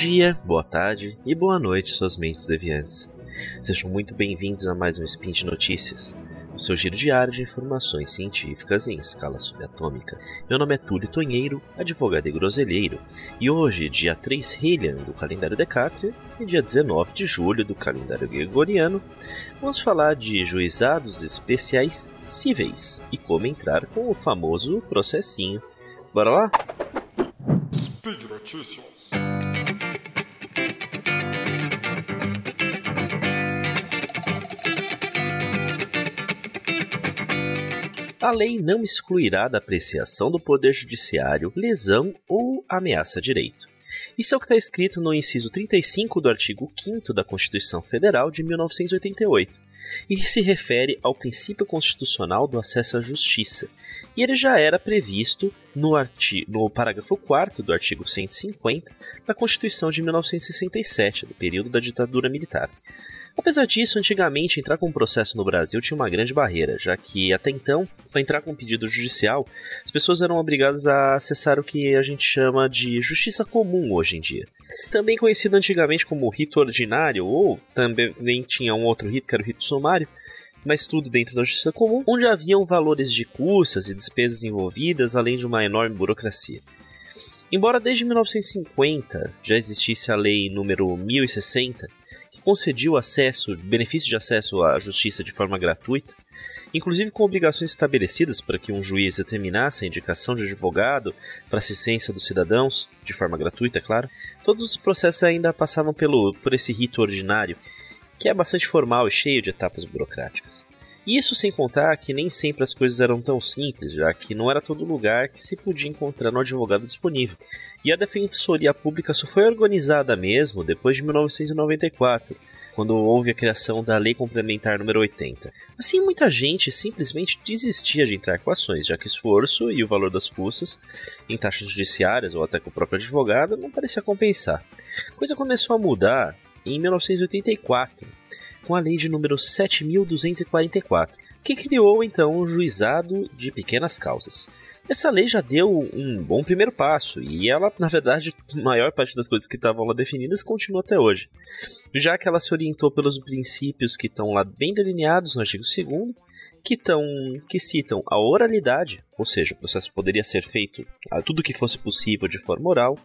dia, boa tarde e boa noite, suas mentes deviantes. Sejam muito bem-vindos a mais um Spin de Notícias, o seu giro diário de informações científicas em escala subatômica. Meu nome é Túlio Tonheiro, advogado e groselheiro, e hoje, dia 3 Helian do calendário Decátria e dia 19 de julho do calendário gregoriano, vamos falar de juizados especiais cíveis e como entrar com o famoso processinho. Bora lá? Speed Notícias. A lei não excluirá da apreciação do Poder Judiciário lesão ou ameaça a direito. Isso é o que está escrito no inciso 35 do artigo 5 da Constituição Federal de 1988, e que se refere ao princípio constitucional do acesso à justiça, e ele já era previsto no, no parágrafo 4 do artigo 150 da Constituição de 1967, do período da ditadura militar. Apesar disso, antigamente entrar com um processo no Brasil tinha uma grande barreira, já que até então, para entrar com um pedido judicial, as pessoas eram obrigadas a acessar o que a gente chama de justiça comum hoje em dia. Também conhecido antigamente como rito ordinário, ou também tinha um outro rito que era o rito sumário, mas tudo dentro da justiça comum, onde haviam valores de custas e despesas envolvidas, além de uma enorme burocracia. Embora desde 1950 já existisse a lei número 1060, o acesso, benefício de acesso à justiça de forma gratuita, inclusive com obrigações estabelecidas para que um juiz determinasse a indicação de advogado para assistência dos cidadãos, de forma gratuita, é claro. Todos os processos ainda passavam pelo, por esse rito ordinário, que é bastante formal e cheio de etapas burocráticas. Isso sem contar que nem sempre as coisas eram tão simples, já que não era todo lugar que se podia encontrar um advogado disponível. E a Defensoria Pública só foi organizada mesmo depois de 1994, quando houve a criação da Lei Complementar número 80. Assim, muita gente simplesmente desistia de entrar com ações, já que o esforço e o valor das custas, em taxas judiciárias ou até com o próprio advogado, não parecia compensar. A coisa começou a mudar em 1984 com a lei de número 7244, que criou então o juizado de pequenas causas. Essa lei já deu um bom primeiro passo e ela, na verdade, a maior parte das coisas que estavam lá definidas continua até hoje, já que ela se orientou pelos princípios que estão lá bem delineados no artigo 2 que, tão, que citam a oralidade, ou seja, o processo poderia ser feito a tudo que fosse possível de forma oral,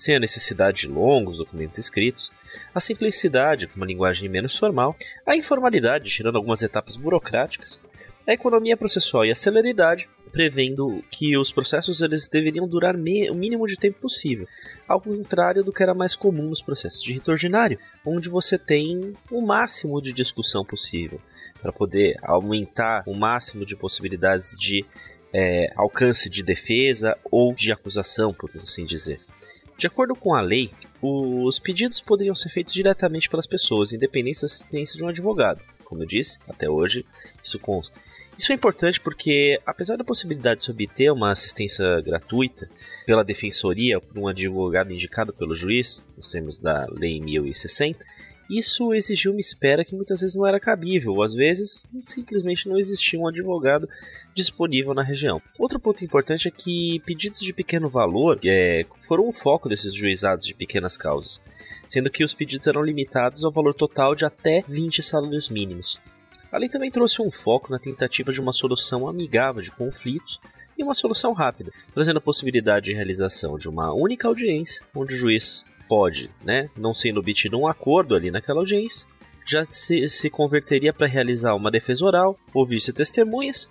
sem a necessidade de longos documentos escritos, a simplicidade com uma linguagem menos formal, a informalidade, tirando algumas etapas burocráticas, a economia processual e a celeridade, prevendo que os processos eles deveriam durar o mínimo de tempo possível, ao contrário do que era mais comum nos processos de rito ordinário, onde você tem o máximo de discussão possível, para poder aumentar o máximo de possibilidades de é, alcance de defesa ou de acusação, por assim dizer. De acordo com a lei, os pedidos poderiam ser feitos diretamente pelas pessoas, independente da assistência de um advogado. Como eu disse, até hoje isso consta. Isso é importante porque, apesar da possibilidade de se obter uma assistência gratuita pela defensoria por um advogado indicado pelo juiz, nos termos da Lei 1060, isso exigiu uma espera que muitas vezes não era cabível, ou às vezes simplesmente não existia um advogado disponível na região. Outro ponto importante é que pedidos de pequeno valor é, foram o foco desses juizados de pequenas causas, sendo que os pedidos eram limitados ao valor total de até 20 salários mínimos. A lei também trouxe um foco na tentativa de uma solução amigável de conflitos e uma solução rápida, trazendo a possibilidade de realização de uma única audiência, onde o juiz pode, né, não sendo obtido um acordo ali naquela audiência, já se, se converteria para realizar uma defesa oral, ouvir-se testemunhas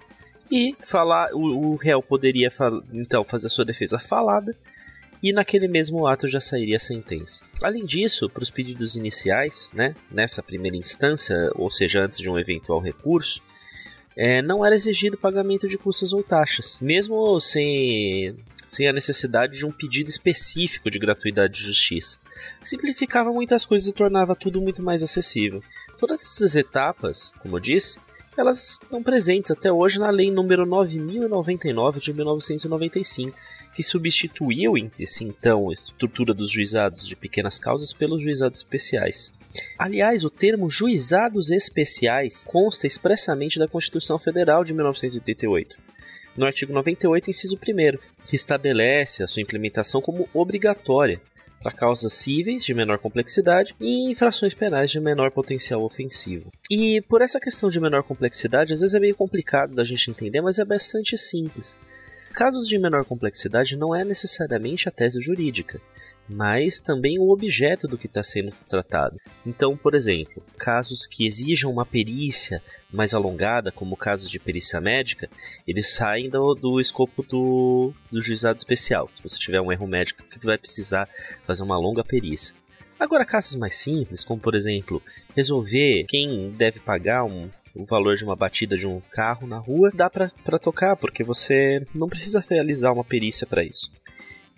e falar. O, o réu poderia então fazer a sua defesa falada e naquele mesmo ato já sairia a sentença. Além disso, para os pedidos iniciais, né, nessa primeira instância, ou seja, antes de um eventual recurso, é, não era exigido pagamento de custas ou taxas, mesmo sem sem a necessidade de um pedido específico de gratuidade de justiça. Simplificava muitas coisas e tornava tudo muito mais acessível. Todas essas etapas, como eu disse, elas estão presentes até hoje na Lei número 9099 de 1995, que substituiu esse então a estrutura dos juizados de pequenas causas pelos juizados especiais. Aliás, o termo juizados especiais consta expressamente da Constituição Federal de 1988 no artigo 98, inciso 1, que estabelece a sua implementação como obrigatória, para causas cíveis de menor complexidade e infrações penais de menor potencial ofensivo. E por essa questão de menor complexidade, às vezes é meio complicado da gente entender, mas é bastante simples. Casos de menor complexidade não é necessariamente a tese jurídica mas também o objeto do que está sendo tratado. Então, por exemplo, casos que exijam uma perícia mais alongada, como casos de perícia médica, eles saem do, do escopo do, do juizado especial. Se você tiver um erro médico que vai precisar fazer uma longa perícia. Agora, casos mais simples, como por exemplo, resolver quem deve pagar um, o valor de uma batida de um carro na rua, dá para tocar, porque você não precisa realizar uma perícia para isso.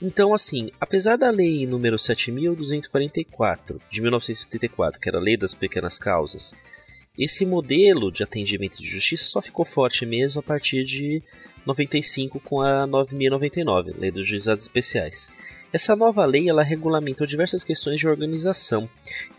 Então, assim, apesar da lei número 7244 de 1974, que era a lei das pequenas causas, esse modelo de atendimento de justiça só ficou forte mesmo a partir de 95 com a 9099, Lei dos Juizados Especiais. Essa nova lei ela regulamentou diversas questões de organização,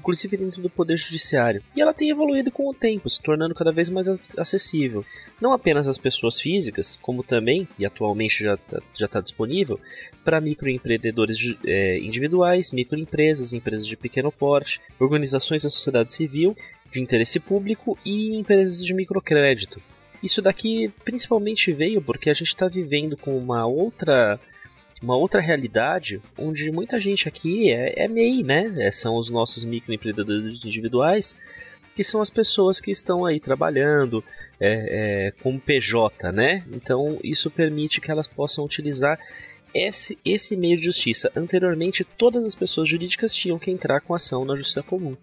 inclusive dentro do Poder Judiciário, e ela tem evoluído com o tempo, se tornando cada vez mais acessível, não apenas às pessoas físicas, como também, e atualmente já está já tá disponível, para microempreendedores é, individuais, microempresas, empresas de pequeno porte, organizações da sociedade civil, de interesse público e empresas de microcrédito. Isso daqui principalmente veio porque a gente está vivendo com uma outra uma outra realidade onde muita gente aqui é, é MEI, né? É, são os nossos microempreendedores individuais, que são as pessoas que estão aí trabalhando é, é, como PJ, né? Então isso permite que elas possam utilizar esse, esse meio de justiça. Anteriormente, todas as pessoas jurídicas tinham que entrar com ação na justiça comum.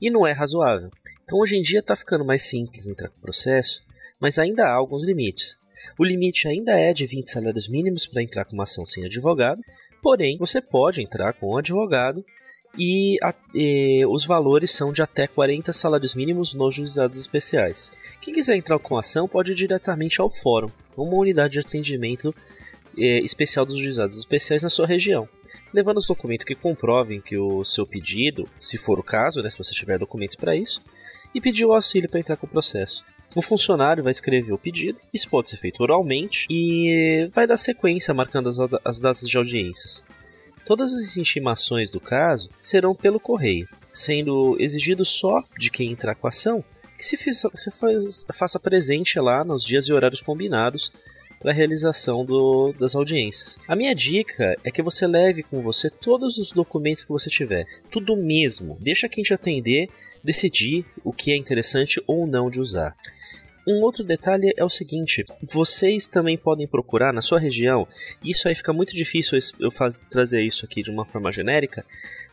E não é razoável. Então hoje em dia está ficando mais simples entrar com processo, mas ainda há alguns limites. O limite ainda é de 20 salários mínimos para entrar com uma ação sem advogado, porém você pode entrar com um advogado e, a, e, os valores são de até 40 salários mínimos nos juizados especiais. Quem quiser entrar com ação pode ir diretamente ao fórum, uma unidade de atendimento é, especial dos juizados especiais na sua região, levando os documentos que comprovem que o seu pedido, se for o caso, né, se você tiver documentos para isso, e pedir o auxílio para entrar com o processo. O funcionário vai escrever o pedido, isso pode ser feito oralmente e vai dar sequência marcando as, as datas de audiências. Todas as intimações do caso serão pelo correio, sendo exigido só de quem entrar com a ação que se, se faz, faça presente lá nos dias e horários combinados para a realização do, das audiências. A minha dica é que você leve com você todos os documentos que você tiver, tudo mesmo. Deixa quem te atender decidir o que é interessante ou não de usar. Um outro detalhe é o seguinte: vocês também podem procurar na sua região, isso aí fica muito difícil eu faz, trazer isso aqui de uma forma genérica,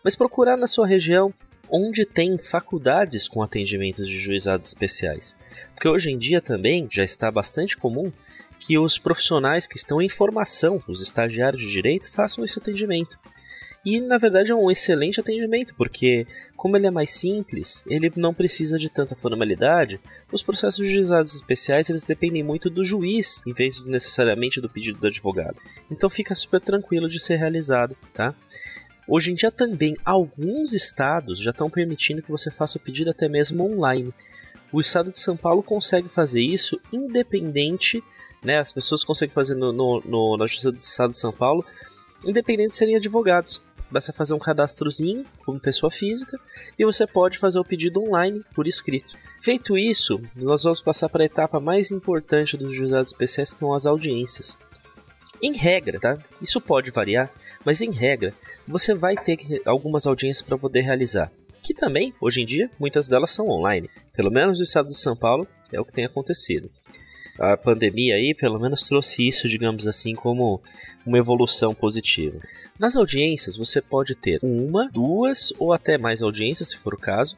mas procurar na sua região onde tem faculdades com atendimentos de juizados especiais. Porque hoje em dia também já está bastante comum que os profissionais que estão em formação, os estagiários de direito, façam esse atendimento. E na verdade é um excelente atendimento, porque como ele é mais simples, ele não precisa de tanta formalidade. Os processos juizados especiais eles dependem muito do juiz, em vez de necessariamente do pedido do advogado. Então fica super tranquilo de ser realizado, tá? Hoje em dia também alguns estados já estão permitindo que você faça o pedido até mesmo online. O estado de São Paulo consegue fazer isso independente, né? As pessoas conseguem fazer no, no, no na Justiça do Estado de São Paulo, independente de serem advogados. Basta fazer um cadastrozinho como pessoa física e você pode fazer o pedido online por escrito. Feito isso, nós vamos passar para a etapa mais importante dos juizados especiais, que são as audiências. Em regra, tá? Isso pode variar, mas em regra, você vai ter algumas audiências para poder realizar. Que também, hoje em dia, muitas delas são online. Pelo menos no estado de São Paulo é o que tem acontecido a pandemia aí pelo menos trouxe isso, digamos assim, como uma evolução positiva. Nas audiências você pode ter uma, duas ou até mais audiências, se for o caso,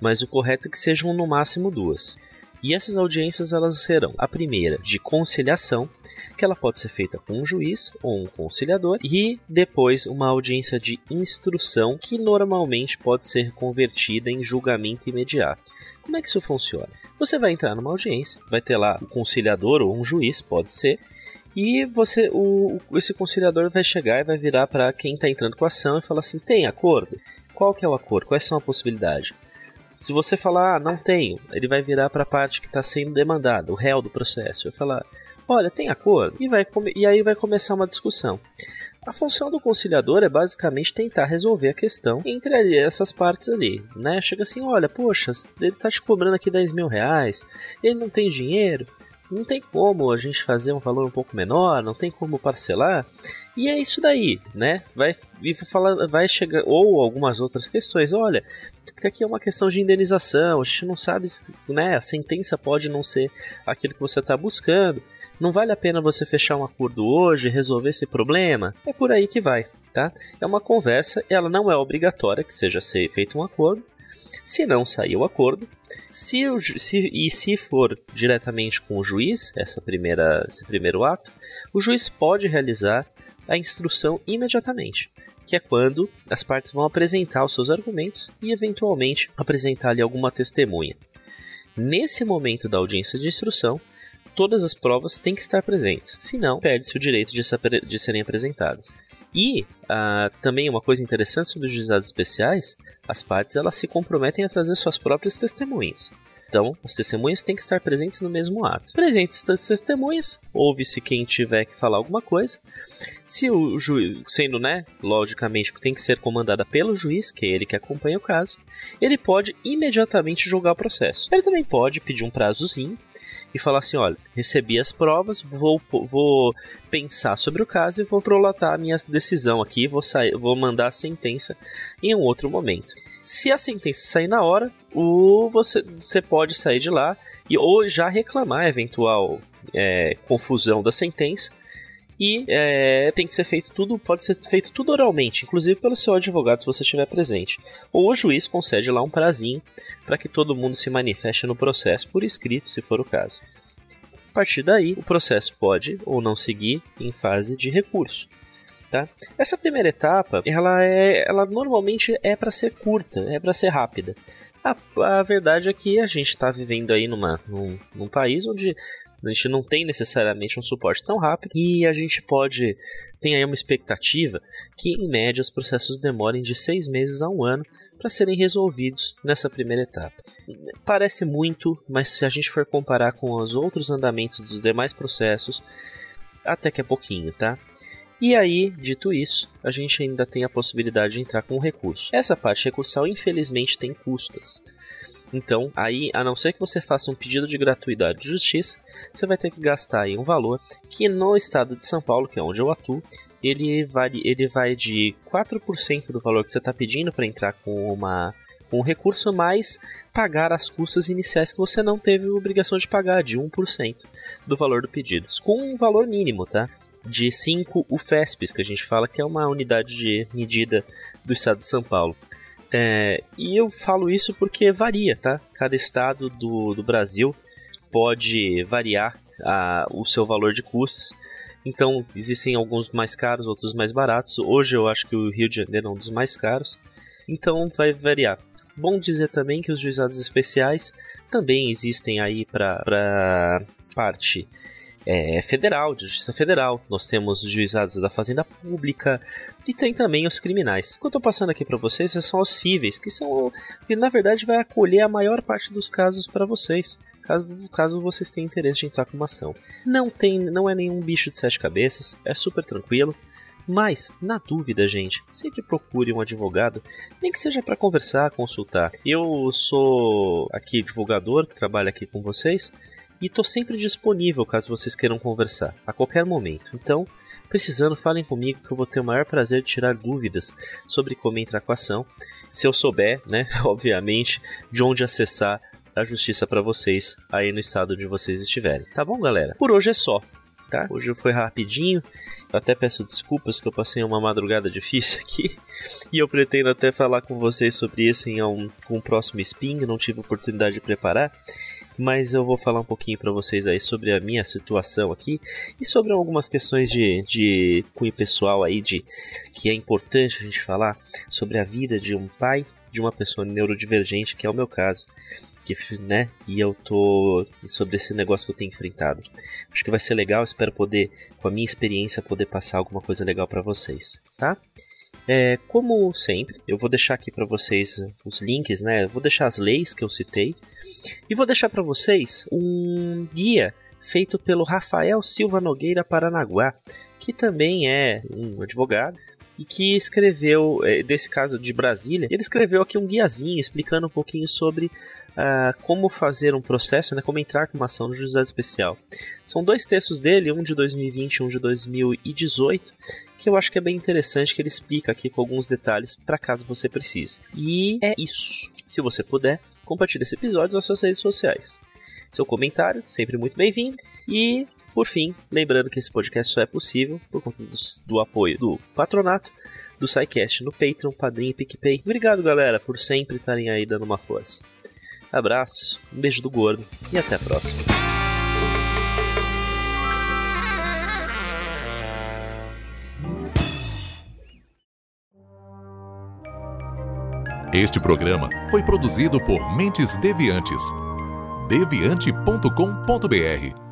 mas o correto é que sejam no máximo duas. E essas audiências elas serão a primeira de conciliação, que ela pode ser feita com um juiz ou um conciliador, e depois uma audiência de instrução, que normalmente pode ser convertida em julgamento imediato. Como é que isso funciona? Você vai entrar numa audiência, vai ter lá um conciliador ou um juiz, pode ser, e você, o, esse conciliador vai chegar e vai virar para quem está entrando com a ação e falar assim: tem acordo? Qual que é o acordo? Quais são as possibilidades? Se você falar, ah, não tenho, ele vai virar para a parte que está sendo demandada, o réu do processo. Vai falar, olha, tem acordo? E, vai e aí vai começar uma discussão. A função do conciliador é basicamente tentar resolver a questão entre essas partes ali, né? Chega assim, olha, poxa, ele tá te cobrando aqui 10 mil reais, ele não tem dinheiro, não tem como a gente fazer um valor um pouco menor, não tem como parcelar. E é isso daí, né? Vai, falar, vai chegar ou algumas outras questões. Olha, porque aqui é uma questão de indenização. A gente não sabe, né? A sentença pode não ser aquilo que você está buscando. Não vale a pena você fechar um acordo hoje, resolver esse problema. É por aí que vai, tá? É uma conversa. Ela não é obrigatória que seja feito um acordo. Se não sair o acordo, se, o, se, e se for diretamente com o juiz, essa primeira, esse primeiro ato, o juiz pode realizar a instrução imediatamente, que é quando as partes vão apresentar os seus argumentos e eventualmente apresentar ali alguma testemunha. Nesse momento da audiência de instrução, todas as provas têm que estar presentes, senão perde-se o direito de, de serem apresentadas. E uh, também uma coisa interessante sobre os juizados especiais, as partes elas se comprometem a trazer suas próprias testemunhas. Então, as testemunhas têm que estar presentes no mesmo ato. Presentes as testemunhas, ouve-se quem tiver que falar alguma coisa. Se o juiz, sendo, né, logicamente, tem que ser comandada pelo juiz, que é ele que acompanha o caso, ele pode imediatamente julgar o processo. Ele também pode pedir um prazozinho e falar assim: olha, recebi as provas, vou, vou pensar sobre o caso e vou prolatar a minha decisão aqui, vou, sair, vou mandar a sentença em um outro momento. Se a sentença sair na hora, o, você, você pode sair de lá e ou já reclamar eventual é, confusão da sentença e é, tem que ser feito tudo, pode ser feito tudo oralmente, inclusive pelo seu advogado se você estiver presente. Ou o juiz concede lá um prazinho para que todo mundo se manifeste no processo por escrito, se for o caso. A partir daí, o processo pode ou não seguir em fase de recurso. Tá? Essa primeira etapa, ela, é, ela normalmente é para ser curta, é para ser rápida. A, a, verdade é que a gente está vivendo aí numa, num, num país onde a gente não tem necessariamente um suporte tão rápido e a gente pode tem aí uma expectativa que em média os processos demorem de seis meses a um ano para serem resolvidos nessa primeira etapa. Parece muito, mas se a gente for comparar com os outros andamentos dos demais processos, até que é pouquinho, tá? E aí, dito isso, a gente ainda tem a possibilidade de entrar com um recurso. Essa parte recursal, infelizmente, tem custas. Então, aí, a não ser que você faça um pedido de gratuidade de justiça, você vai ter que gastar aí um valor que no estado de São Paulo, que é onde eu atuo, ele vai, ele vai de 4% do valor que você está pedindo para entrar com uma com um recurso mais pagar as custas iniciais que você não teve obrigação de pagar, de 1% do valor do pedido, com um valor mínimo, tá? De 5 UFESPs, que a gente fala que é uma unidade de medida do estado de São Paulo. É, e eu falo isso porque varia, tá? Cada estado do, do Brasil pode variar a, o seu valor de custos. Então, existem alguns mais caros, outros mais baratos. Hoje eu acho que o Rio de Janeiro é um dos mais caros. Então, vai variar. Bom dizer também que os juizados especiais também existem aí para parte é, federal, de justiça federal, nós temos os juizados da fazenda pública e tem também os criminais. O que eu estou passando aqui para vocês são os cíveis, que são que na verdade vai acolher a maior parte dos casos para vocês. Caso, caso vocês tenham interesse de entrar com uma ação. Não tem, não é nenhum bicho de sete cabeças, é super tranquilo. Mas, na dúvida, gente, sempre procure um advogado, nem que seja para conversar, consultar. Eu sou aqui divulgador, trabalho aqui com vocês, e estou sempre disponível caso vocês queiram conversar, a qualquer momento. Então, precisando, falem comigo que eu vou ter o maior prazer de tirar dúvidas sobre como entrar com a ação. Se eu souber, né, obviamente, de onde acessar a justiça para vocês aí no estado onde vocês estiverem. Tá bom, galera? Por hoje é só. Tá? Hoje foi rapidinho. Eu até peço desculpas que eu passei uma madrugada difícil aqui. E eu pretendo até falar com vocês sobre isso em um, o próximo spin. não tive oportunidade de preparar mas eu vou falar um pouquinho para vocês aí sobre a minha situação aqui e sobre algumas questões de, de cunho pessoal aí de que é importante a gente falar sobre a vida de um pai de uma pessoa neurodivergente, que é o meu caso. Que, né, e eu tô sobre esse negócio que eu tenho enfrentado. Acho que vai ser legal, espero poder, com a minha experiência, poder passar alguma coisa legal para vocês, tá? É, como sempre, eu vou deixar aqui para vocês os links, né? Vou deixar as leis que eu citei e vou deixar para vocês um guia feito pelo Rafael Silva Nogueira Paranaguá, que também é um advogado e que escreveu, é, desse caso de Brasília, ele escreveu aqui um guiazinho explicando um pouquinho sobre uh, como fazer um processo, né, como entrar com uma ação no juizado especial. São dois textos dele, um de 2020 e um de 2018, que eu acho que é bem interessante, que ele explica aqui com alguns detalhes para caso você precise. E é isso. Se você puder, compartilhe esse episódio nas suas redes sociais. Seu comentário, sempre muito bem-vindo. E por fim, lembrando que esse podcast só é possível por conta do, do apoio do patronato do SciCast no Patreon, Padrim e PicPay. Obrigado, galera, por sempre estarem aí dando uma força. Abraço, um beijo do gordo e até a próxima. Este programa foi produzido por Mentes Deviantes. deviante.com.br